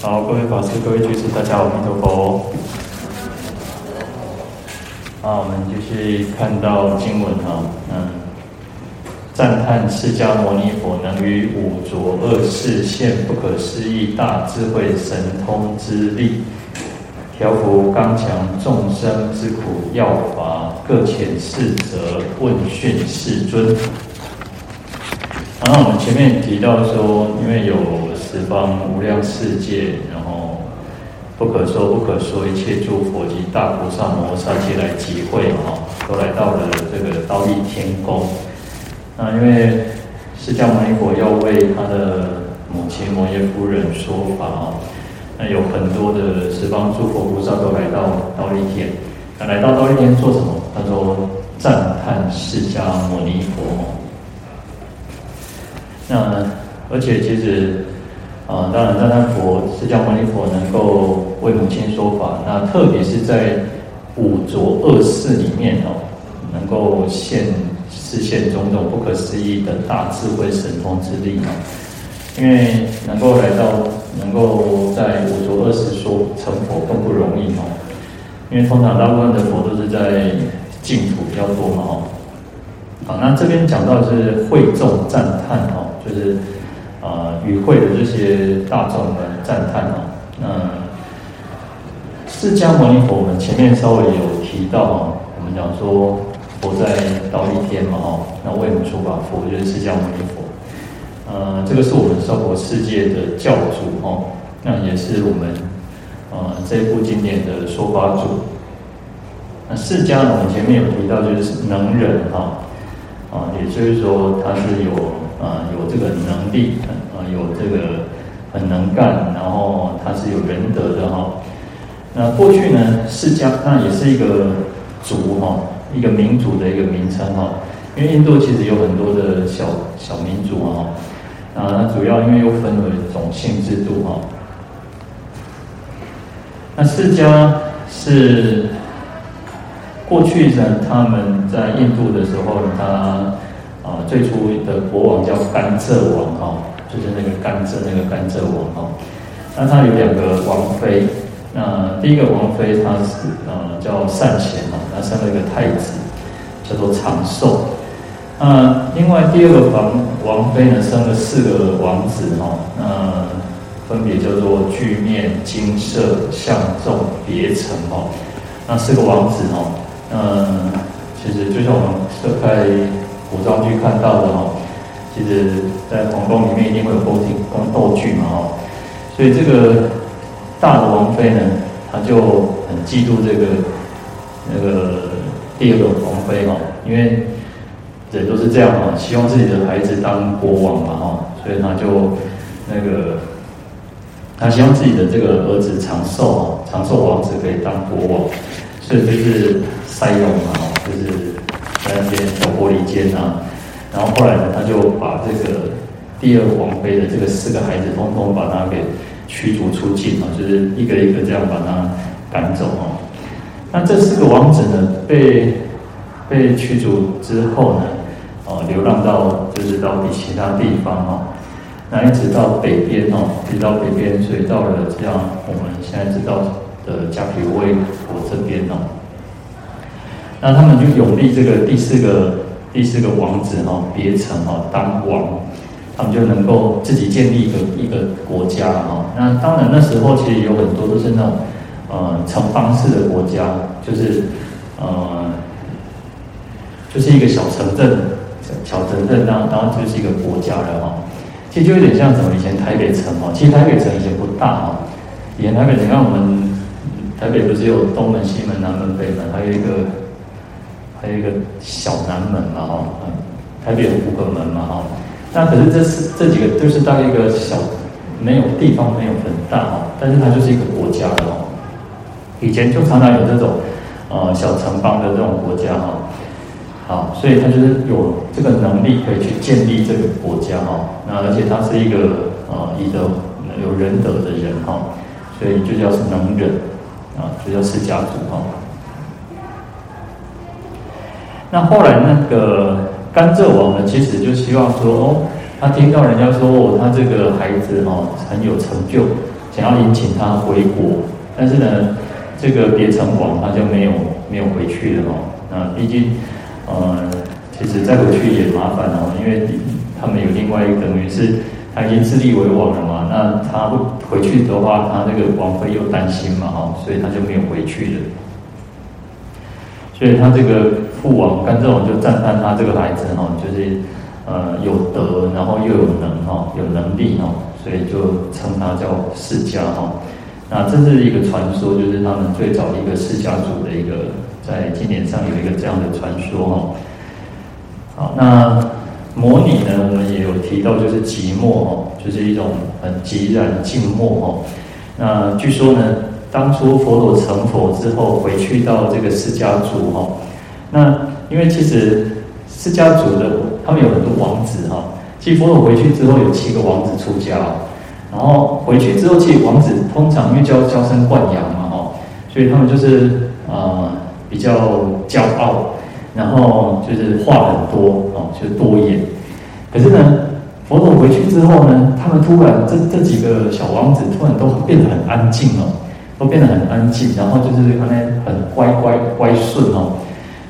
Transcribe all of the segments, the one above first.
好，各位法师、各位居士，大家好，阿弥陀佛。啊，我们继续看到经文哈，嗯，赞叹释迦牟尼佛能于五浊恶世现不可思议大智慧神通之力，调伏刚强众生之苦要法，各遣侍者问讯世尊。然后我们前面提到说，因为有十方无量世界，然后不可说不可说一切诸佛及大菩萨摩萨皆来集会哈，都来到了这个忉利天宫。那因为释迦牟尼佛要为他的母亲摩耶夫人说法哦，那有很多的十方诸佛菩萨都来到忉利天。那来到忉利天做什么？他说赞叹释迦牟尼佛。那而且其实，啊、当然，赞叹佛释迦牟尼佛能够为母亲说法，那特别是在五浊恶世里面哦，能够现示现种种不可思议的大智慧神通之力哦，因为能够来到，能够在五浊恶世说成佛更不容易哦，因为通常大部分的佛都是在净土比较多嘛哦。好，那这边讲到的是会众赞叹哦。就是啊，与会的这些大众们赞叹啊，那释迦牟尼佛，我们前面稍微有提到啊，我们讲说佛在道一天嘛，哈，那为我们说法，佛就是释迦牟尼佛，呃，这个是我们娑婆世界的教主哈，那也是我们呃这部经典的说法主。那释迦呢，我们前面有提到，就是能忍哈，啊，也就是说他是有。啊，有这个能力，啊，有这个很能干，然后他是有仁德的哈。那过去呢，释迦那也是一个族哈，一个民族的一个名称哈。因为印度其实有很多的小小民族哈，啊，那主要因为又分为种姓制度哈。那释迦是过去呢，他们在印度的时候，他。啊，最初的国王叫甘蔗王哈，就是那个甘蔗那个甘蔗王哈。那他有两个王妃，那第一个王妃她是呃叫善贤哈，她生了一个太子叫做长寿。那另外第二个王王妃呢，生了四个王子哈，那分别叫做巨面、金色、相众、别成哈。那四个王子哈，嗯，其实就像我们在。古装剧看到的哈，其实，在皇宫里面一定会有宫廷宫斗剧嘛哈，所以这个大的王妃呢，她就很嫉妒这个那个第二个王妃哈，因为人都是这样嘛，希望自己的孩子当国王嘛哈，所以她就那个，她希望自己的这个儿子长寿啊，长寿王子可以当国王，所以就是塞翁嘛哈，就是。在那边小玻璃间啊，然后后来呢，他就把这个第二王妃的这个四个孩子，通通把他给驱逐出境啊，就是一个一个这样把他赶走啊。那这四个王子呢，被被驱逐之后呢，哦，流浪到就是到底其他地方哦，那一直到北边哦，一直到北边，所以到了这样我们现在知道的迦毗罗卫国这边哦。那他们就拥立这个第四个第四个王子哈，别成哈当王，他们就能够自己建立一个一个国家哈。那当然那时候其实有很多都是那种呃城邦式的国家，就是呃就是一个小城镇小城镇，然后然后就是一个国家了哈。其实就有点像什么以前台北城哈，其实台北城以前不大哈，以前台北城，你看我们台北不是有东门、西门、南门、北门，还有一个。还有一个小南门嘛，哈，台北有五个门嘛，哈，那可是这是这几个都是大概一个小，没有地方没有很大哈，但是它就是一个国家的哦。以前就常常有这种呃小城邦的这种国家哈，好，所以他就是有这个能力可以去建立这个国家哈，那而且他是一个呃以德有仁德的人哈，所以就叫是能忍啊，就叫释迦族哈。那后来那个甘蔗王呢，其实就希望说，哦，他听到人家说，哦，他这个孩子哦很有成就，想要迎请他回国，但是呢，这个别城王他就没有没有回去了哦。那毕竟，呃，其实再回去也麻烦哦，因为他们有另外一个等于是他已经自立为王了嘛，那他不回去的话，他那个王妃又担心嘛哈，所以他就没有回去了。所以他这个父王甘蔗王就赞叹他这个孩子哈，就是呃有德，然后又有能哈，有能力哈。所以就称他叫释迦哈，那这是一个传说，就是他们最早一个释迦族的一个在经典上有一个这样的传说哈。好，那模拟呢，我们也有提到，就是寂寞哈，就是一种很寂然静默哈。那据说呢，当初佛陀成佛之后，回去到这个释迦族哈，那因为其实释迦族的他们有很多王子哈。其实佛陀回去之后有七个王子出家，然后回去之后，其实王子通常因为娇娇生惯养嘛，哈，所以他们就是呃比较骄傲，然后就是话很多，哦，就是多言。可是呢，佛陀回去之后呢，他们突然这这几个小王子突然都变得很安静哦，都变得很安静，然后就是他们很乖乖乖顺哦。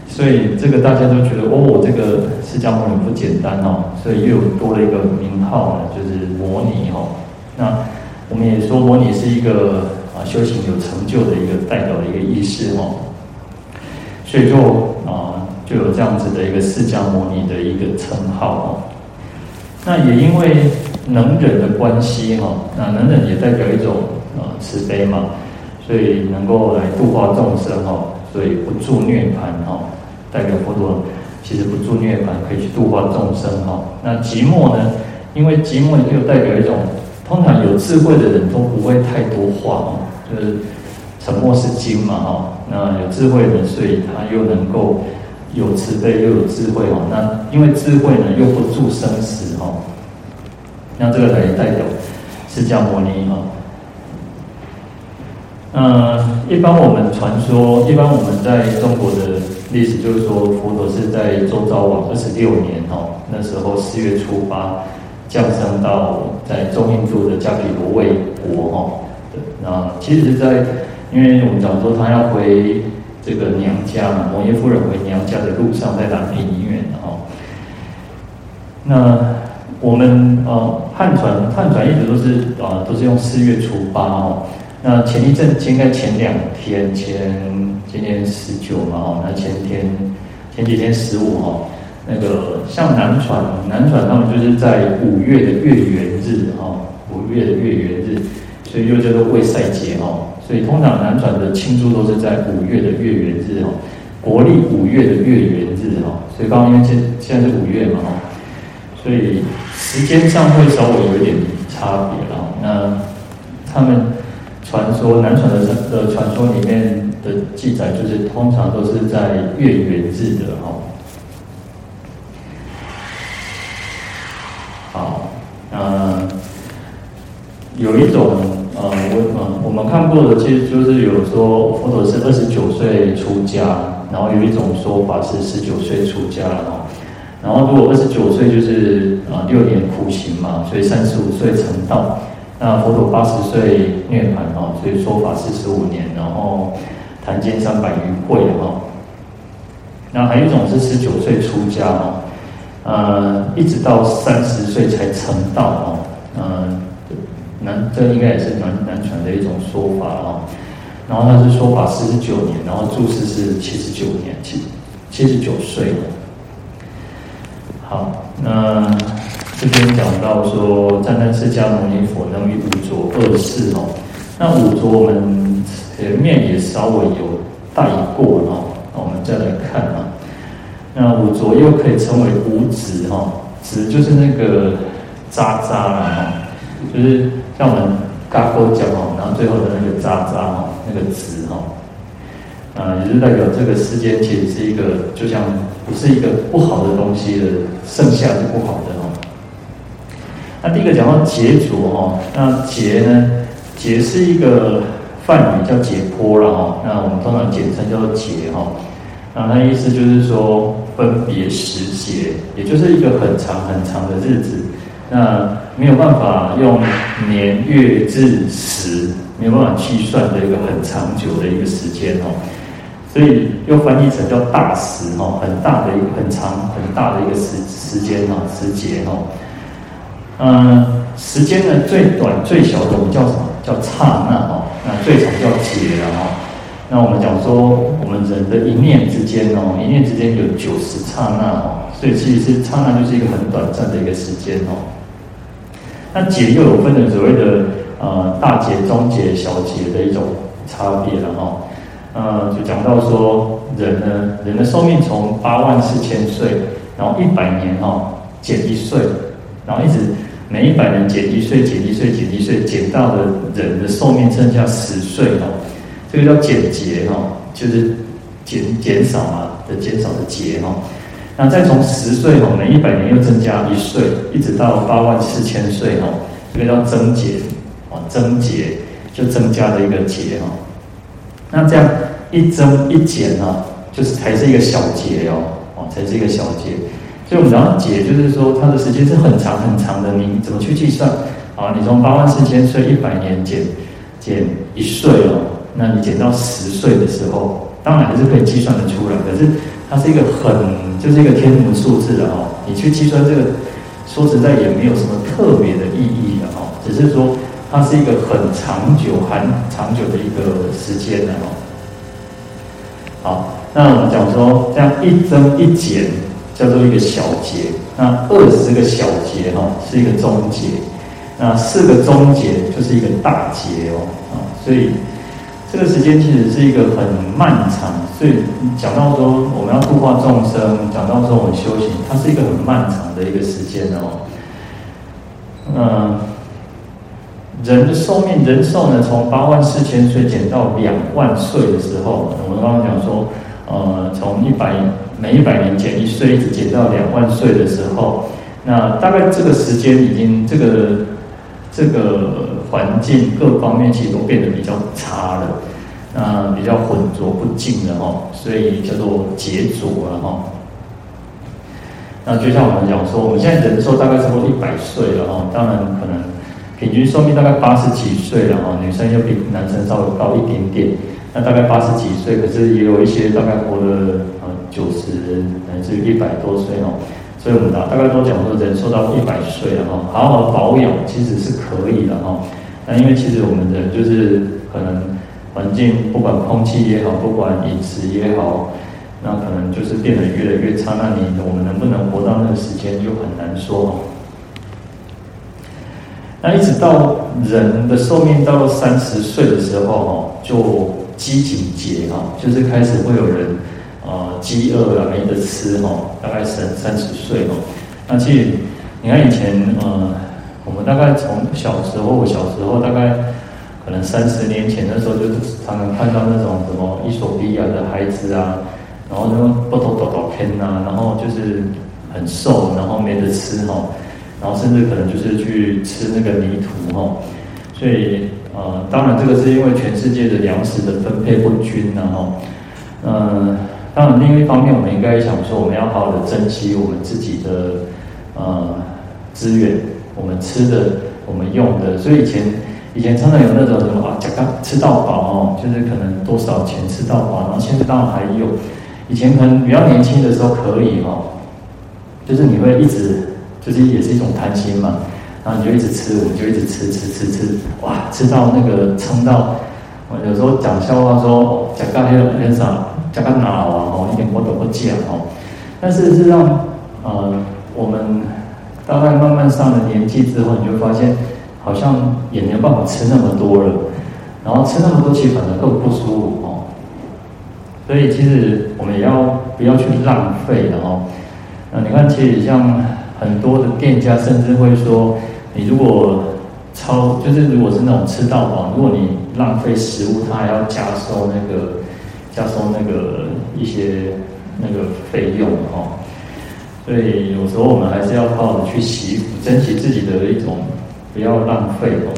所以这个大家都觉得哦，这个释迦牟尼不简单哦，所以又多了一个名号呢，就是摩尼哦。那我们也说摩尼是一个啊修行有成就的一个代表的一个意思哦。所以就啊就有这样子的一个释迦牟尼的一个称号哦。那也因为能忍的关系哈，那能忍也代表一种啊慈悲嘛，所以能够来度化众生哈，所以不住涅槃哈。代表佛陀其实不住涅槃，可以去度化众生哈。那寂寞呢？因为寂寞又代表一种，通常有智慧的人都不会太多话哦，就是沉默是金嘛哈。那有智慧的人，所以他又能够有慈悲又有智慧哈。那因为智慧呢，又不住生死哈。那这个也代表释迦牟尼哈。嗯，一般我们传说，一般我们在中国的。历史就是说，佛陀是在周昭王二十六年哦，那时候四月初八降生到在中印度的迦毗罗卫国哦。那其实是在，因为我们讲说他要回这个娘家嘛，摩耶夫人回娘家的路上，在兰亭医院哦。那我们呃汉传汉传一直都是、呃、都是用四月初八哦。那前一阵应该前两天前。今天十九嘛，哈，那前天前几天十五哈，那个像南传，南传他们就是在五月的月圆日哈，五月的月圆日，所以又叫做未赛节哈，所以通常南传的庆祝都是在五月的月圆日哈，国历五月的月圆日哈，所以刚刚因为现现在是五月嘛哈，所以时间上会稍微有一点差别了，那他们传说南传的传的传说里面。的记载就是通常都是在月圆日的哈。好，呃，有一种呃，我呃我们看过的，其实就是有说佛陀是二十九岁出家，然后有一种说法是十九岁出家哈。然后如果二十九岁就是啊六年苦行嘛，所以三十五岁成道。那佛陀八十岁涅槃哈，所以说法是十五年，然后。谈经三百余会哈，那还有一种是十九岁出家哈，呃，一直到三十岁才成道哈，嗯，南这应该也是南南传的一种说法哦，然后他是说法四十九年，然后住世是七十九年，七七十九岁。好，那这边讲到说，赞叹释迦牟尼佛能于五浊恶世哦，那五浊我们。前面也稍微有带过哦，那我们再来看啊。那五浊又可以称为五子哈，子就是那个渣渣了哈，就是像我们嘎哥讲哦，然后最后的那个渣渣哈，那个子哈，啊，也是代表这个世间其实是一个，就像不是一个不好的东西的，剩下是不好的哈。那第一个讲到劫浊哈，那劫呢，劫是一个。梵语叫解脱了哈，那我们通常简称叫做劫哈。那它意思就是说分别时节，也就是一个很长很长的日子。那没有办法用年月日时，没有办法计算的一个很长久的一个时间哦，所以又翻译成叫大时哦，很大的一个很长很大的一个时时间哦，时节哦，嗯，时间呢最短最小的我们叫什么？叫刹那哦，那最长叫劫了哦。那我们讲说我们人的一念之间哦，一念之间有九十刹那哦，所以其实是刹那就是一个很短暂的一个时间哦。那劫又有分的所谓的呃大劫、中劫、小劫的一种差别了哈，呃，就讲到说人呢，人的寿命从八万四千岁，然后一百年哈减一岁，然后一直每一百年减一岁、减一岁、减一岁，减到的人的寿命剩下十岁哈，这个叫减劫哈，就是减减少嘛的减少的劫哈。那再从十岁哈，每一百年又增加一岁，一直到八万四千岁哈，这个叫增劫，啊，增劫就增加的一个劫哈。那这样一增一减哈，就是才是一个小劫哦，哦，才是一个小劫。所以我们讲到劫，就是说它的时间是很长很长的，你怎么去计算？啊，你从八万四千岁一百年减减一岁哦，那你减到十岁的时候，当然还是可以计算得出来，可是。它是一个很，就是一个天文数字的哦，你去计算这个，说实在也没有什么特别的意义的哦，只是说它是一个很长久、很长久的一个时间的哦。好，那我们讲说这样一增一减叫做一个小节，那二十个小节哈是一个中节，那四个中节就是一个大节哦啊，所以。这个时间其实是一个很漫长，所以讲到说我们要度化众生，讲到说我们修行，它是一个很漫长的一个时间哦。嗯，人的寿命，人寿呢，从八万四千岁减到两万岁的时候，我们刚刚讲说，呃，从一百每一百年减一岁，一直减到两万岁的时候，那大概这个时间已经这个这个。环境各方面其实都变得比较差了，那比较浑浊不净了哈，所以叫做劫浊了哈。那就像我们讲说，我们现在人寿大概差不多一百岁了哈，当然可能平均寿命大概八十几岁了哈，女生又比男生稍微高一点点，那大概八十几岁，可是也有一些大概活了九十乃至一百多岁哦。所以我们大大概都讲说，人寿到一百岁了哈，好好保养其实是可以的哈。那因为其实我们人就是可能环境，不管空气也好，不管饮食也好，那可能就是变得越来越差。那你我们能不能活到那个时间就很难说。那一直到人的寿命到了三十岁的时候哈，就机警节哈，就是开始会有人啊饥饿啊没得吃哈，大概三三十岁哈。那其实你看以前呃。我们大概从小时候，我小时候大概可能三十年前的时候，就常常看到那种什么衣索比亚的孩子啊，然后那种不头抖抖偏呐，然后就是很瘦，然后没得吃哈，然后甚至可能就是去吃那个泥土哈，所以呃，当然这个是因为全世界的粮食的分配不均呐哈，嗯，当然另一方面，我们应该想说，我们要好好的珍惜我们自己的呃资源。我们吃的，我们用的，所以以前以前常常有那种什么啊，讲到吃到饱哦，就是可能多少钱吃到饱，然后现在当然还有，以前可能比较年轻的时候可以哈，就是你会一直就是也是一种贪心嘛，然后你就一直吃，我们就一直吃吃吃吃，哇，吃到那个撑到，我有时候讲笑话说，讲到很很少，讲到哪啊哦，一点我都不讲哦，但是是让呃我们。大概慢慢上了年纪之后，你就发现好像也没有办法吃那么多了，然后吃那么多其实反而更不舒服哦。所以其实我们也要不要去浪费的哦？那你看，其实像很多的店家甚至会说，你如果超就是如果是那种吃到饱，如果你浪费食物，他还要加收那个加收那个一些那个费用哦。所以有时候我们还是要好好的去惜福，珍惜自己的一种，不要浪费哦。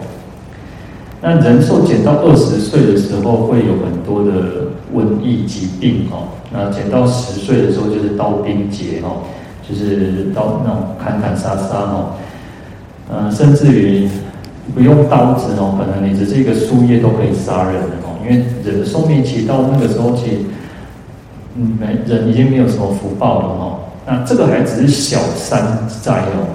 那人寿减到二十岁的时候，会有很多的瘟疫疾病哦。那减到十岁的时候，就是刀兵劫哦，就是刀那种砍砍杀杀哦。呃，甚至于不用刀子哦，可能你只是一个树叶都可以杀人哦，因为人的寿命期到那个时候其实，嗯，没人已经没有什么福报了哦。那这个还只是小三灾哦，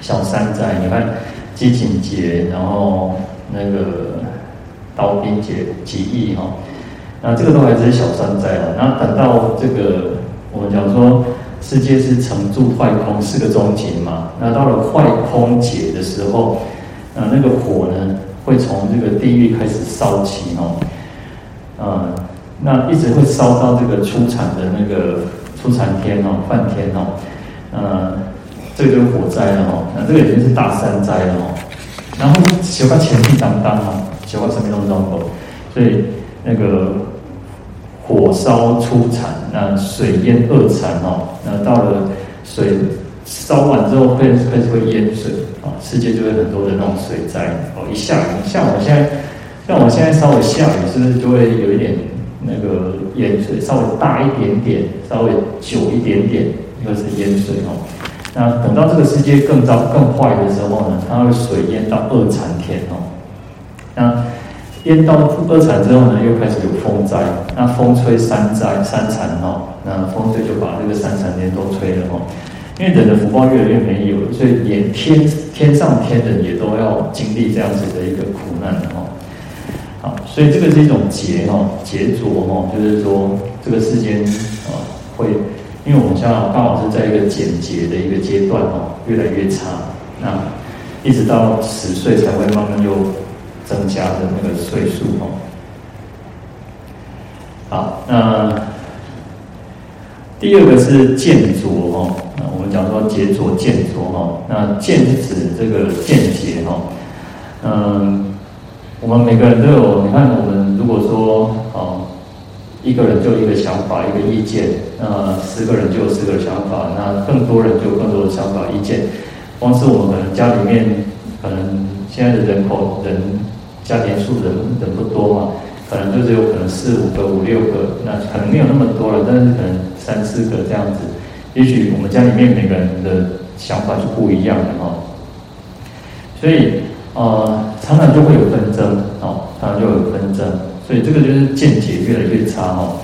小三灾，你看饥馑节，然后那个刀兵劫几亿哈，那这个都还只是小三灾哦。那等到这个我们讲说。世界是成住坏空四个终极嘛？那到了坏空劫的时候，呃，那个火呢会从这个地狱开始烧起哦，呃，那一直会烧到这个出产的那个出产天哦，梵天哦，呃，这个就火灾了哦，那这个已经是大三灾了哦。然后修个前地当当哦，修个什么东东所以那个。火烧出产，那水淹二产哦，那到了水烧完之后会开始会淹水。世界就会很多的那种水灾哦。一下雨，像我现在，像我现在稍微下雨，是不是就会有一点那个淹水？稍微大一点点，稍微久一点点，又是淹水哦。那等到这个世界更糟更坏的时候呢，它会水淹到二禅天哦。那淹到二禅之后呢，又开始有风灾，那风吹三灾三禅哦，那风吹就把这个三禅天都吹了哦。因为人的福报越来越没有，所以连天天上天人也都要经历这样子的一个苦难哦。好，所以这个是一种劫哦，劫浊哦，就是说这个世间啊会，因为我们现在刚好是在一个减劫的一个阶段哦，越来越差，那一直到十岁才会慢慢又。增加的那个岁数哦，好，那第二个是见浊哦，讲说劫浊见浊哦，那见是指这个见解哦，嗯，我们每个人都有，你看我们如果说哦，一个人就一个想法一个意见，那十个人就有十个想法，那更多人就有更多的想法意见，光是我们家里面可能现在的人口人。家庭数人人不多嘛，可能就只有可能四五个、五六个，那可能没有那么多了，但是可能三四个这样子。也许我们家里面每个人的想法是不一样的哈，所以呃，常常就会有纷争哦，常常就有纷争，所以这个就是见解越来越差哦。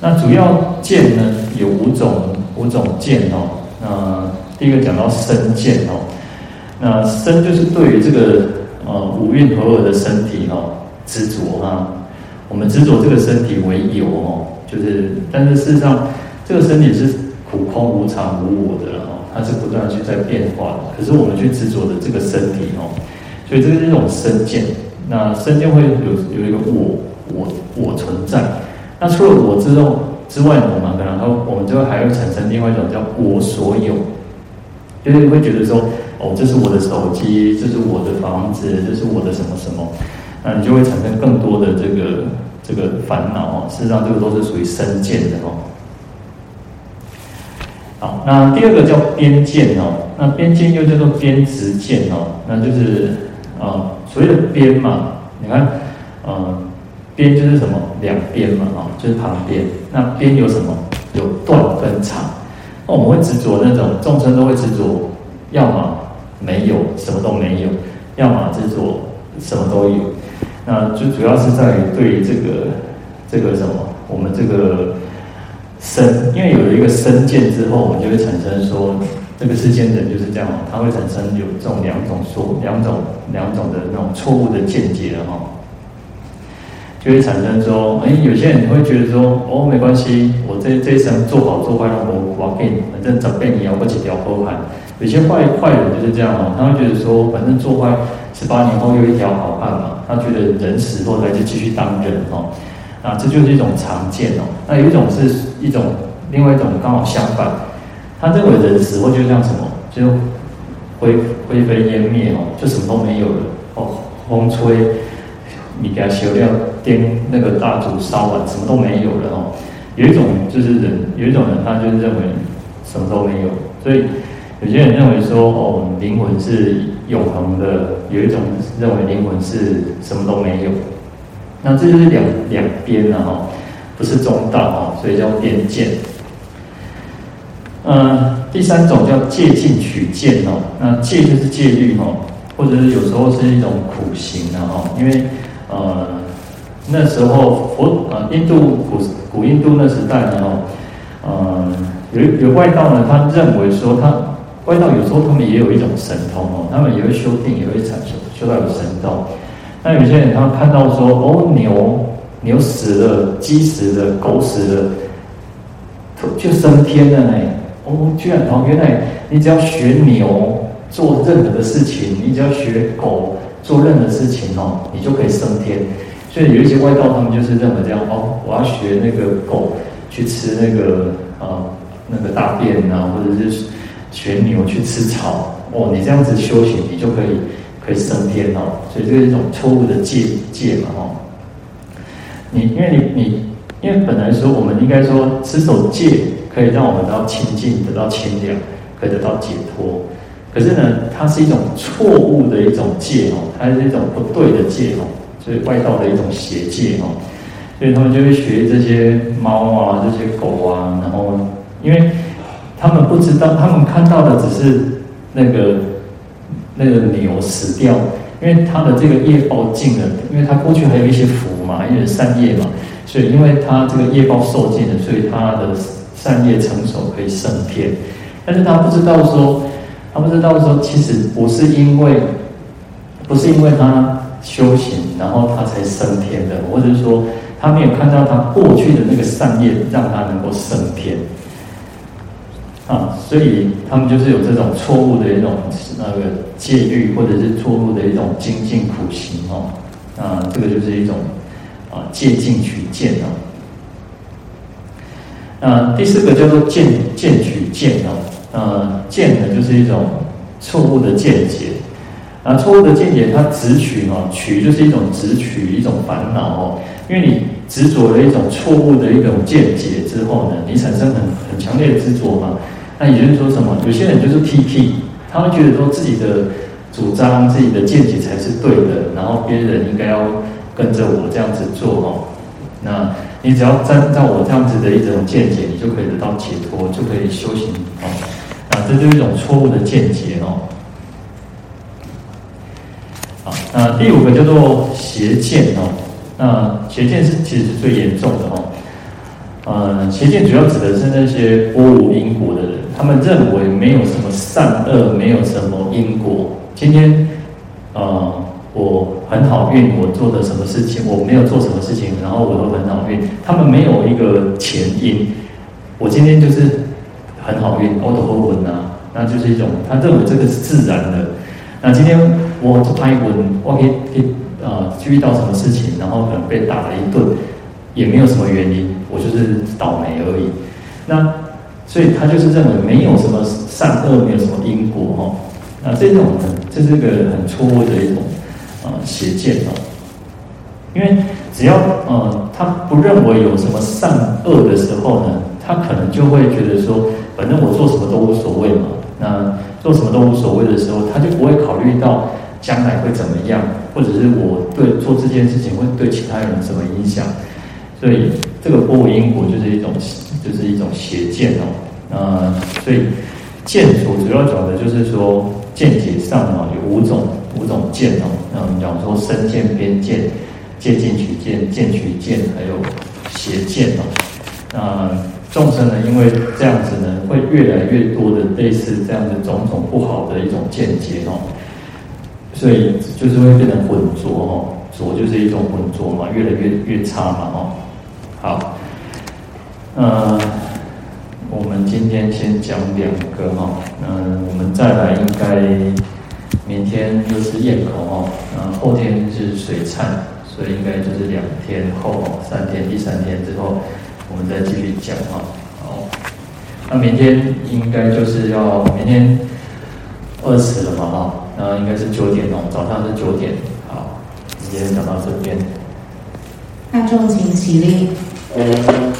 那主要见呢有五种五种见哦，那第一个讲到身见哦，那身就是对于这个。呃，五蕴合合的身体哦，执着哈，我们执着这个身体为有哦，就是，但是事实上，这个身体是空无常无我的哦，它是不断去在变化的。可是我们去执着的这个身体哦，所以这个是一种身见。那身见会有有一个我我我存在。那除了我之后之外呢，我们可能还我们就会还会产生另外一种叫我所有，就是会觉得说。哦，这是我的手机，这是我的房子，这是我的什么什么，那你就会产生更多的这个这个烦恼哦。事实上，这个都是属于身见的哦。好，那第二个叫边见哦，那边见又叫做边执见哦，那就是啊，所谓的边嘛，你看，呃，边就是什么？两边嘛，啊，就是旁边。那边有什么？有断跟长。那我们会执着那种众生都会执着，要么。没有什么都没有，要么执着什么都有，那就主要是在于对于这个这个什么，我们这个身，因为有了一个身见之后，我们就会产生说，这个世间人就是这样，它会产生有这种两种说两种两种的那种错误的见解了哈，就会产生说，哎，有些人会觉得说，哦，没关系，我这这一生做好做坏让我我给你，反正长辈你要不几条好汉。有些坏坏人就是这样哦，他会觉得说，反正做坏十八年后又一条好汉嘛，他觉得人死后来就继续当人哦，啊，这就是一种常见哦。那有一种是一种，另外一种刚好相反，他认为人死后就像什么，就灰灰飞烟灭哦，就什么都没有了哦，风吹你给他烧掉，电那个蜡烛烧完，什么都没有了哦。有一种就是人，有一种人他就是认为什么都没有，所以。有些人认为说，哦，灵魂是永恒的；有一种认为灵魂是什么都没有。那这就是两两边了哈，不是中道哈，所以叫边见。嗯，第三种叫戒禁取见哦，那戒就是戒律哦，或者是有时候是一种苦行的哦，因为呃那时候佛呃印度古古印度那时代呢哦，呃有有外道呢，他认为说他外道有时候他们也有一种神通哦，他们也会修定，也会产生修到有神通。那有些人他看到说哦牛牛死了，鸡死了，狗死了，就升天了呢。哦，居然哦，原来你只要学牛做任何的事情，你只要学狗做任何事情哦，你就可以升天。所以有一些外道他们就是认为这样哦，我要学那个狗去吃那个呃那个大便啊，或者是学牛去吃草哦，你这样子修行，你就可以。可以升天哦，所以这是一种错误的戒戒嘛哦。你因为你你因为本来说我们应该说持守戒可以让我们得到清净，得到清凉，可以得到解脱。可是呢，它是一种错误的一种戒哦，它是一种不对的戒哦，所以外道的一种邪戒哦。所以他们就会学这些猫啊，这些狗啊，然后因为他们不知道，他们看到的只是那个。那个牛死掉，因为他的这个业报尽了，因为他过去还有一些福嘛，因为善业嘛，所以因为他这个业报受尽了，所以他的善业成熟可以升天。但是他不知道说，他不知道说，其实不是因为，不是因为他修行，然后他才升天的，或者是说他没有看到他过去的那个善业，让他能够升天。啊，所以他们就是有这种错误的一种那个戒律，或者是错误的一种精进苦行哦。啊，这个就是一种啊戒禁取见哦。那，第四个叫做见见取见哦。呃，见呢就是一种错误的见解。啊，错误的见解它执取哦，取就是一种执取一种烦恼哦。因为你执着了一种错误的一种见解之后呢，你产生很很强烈的执着嘛。那也就是说什么？有些人就是 T T，他会觉得说自己的主张、自己的见解才是对的，然后别人应该要跟着我这样子做哦。那你只要按照我这样子的一种见解，你就可以得到解脱，就可以修行哦。啊，这就是一种错误的见解哦。好，那第五个叫做邪见哦。那邪见是其实是最严重的哦。呃，邪见主要指的是那些侮辱因果的人。他们认为没有什么善恶，没有什么因果。今天，呃，我很好运，我做的什么事情，我没有做什么事情，然后我都很好运。他们没有一个前因，我今天就是很好运，我都会稳啊，那就是一种他认为这个是自然的。那今天我做拍稳，我可以可以呃遇到什么事情，然后可能被打了一顿，也没有什么原因，我就是倒霉而已。那。所以他就是认为没有什么善恶，没有什么因果哈。那这种呢，这是一个很错误的一种呃邪见哦。因为只要呃他不认为有什么善恶的时候呢，他可能就会觉得说，反正我做什么都无所谓嘛。那做什么都无所谓的时候，他就不会考虑到将来会怎么样，或者是我对做这件事情会对其他人什么影响。所以这个拨无因果就是一种。就是一种邪见哦，呃，所以见所主要讲的就是说见解上啊有五种五种见哦，那我们讲说身见、边见、戒禁取见、见取见，还有邪见哦。那众生呢，因为这样子呢，会越来越多的类似这样的种种不好的一种见解哦，所以就是会变得浑浊哦，浊就是一种浑浊嘛，越来越越差嘛哦，好。呃，我们今天先讲两个哈，嗯，我们再来应该明天又是焰口哦，嗯，后天是水忏，所以应该就是两天后三天，第三天之后我们再继续讲哈。好，那明天应该就是要明天二十了嘛哈，那应该是九点哦，早上是九点。好，今天讲到这边。大众请起立。嗯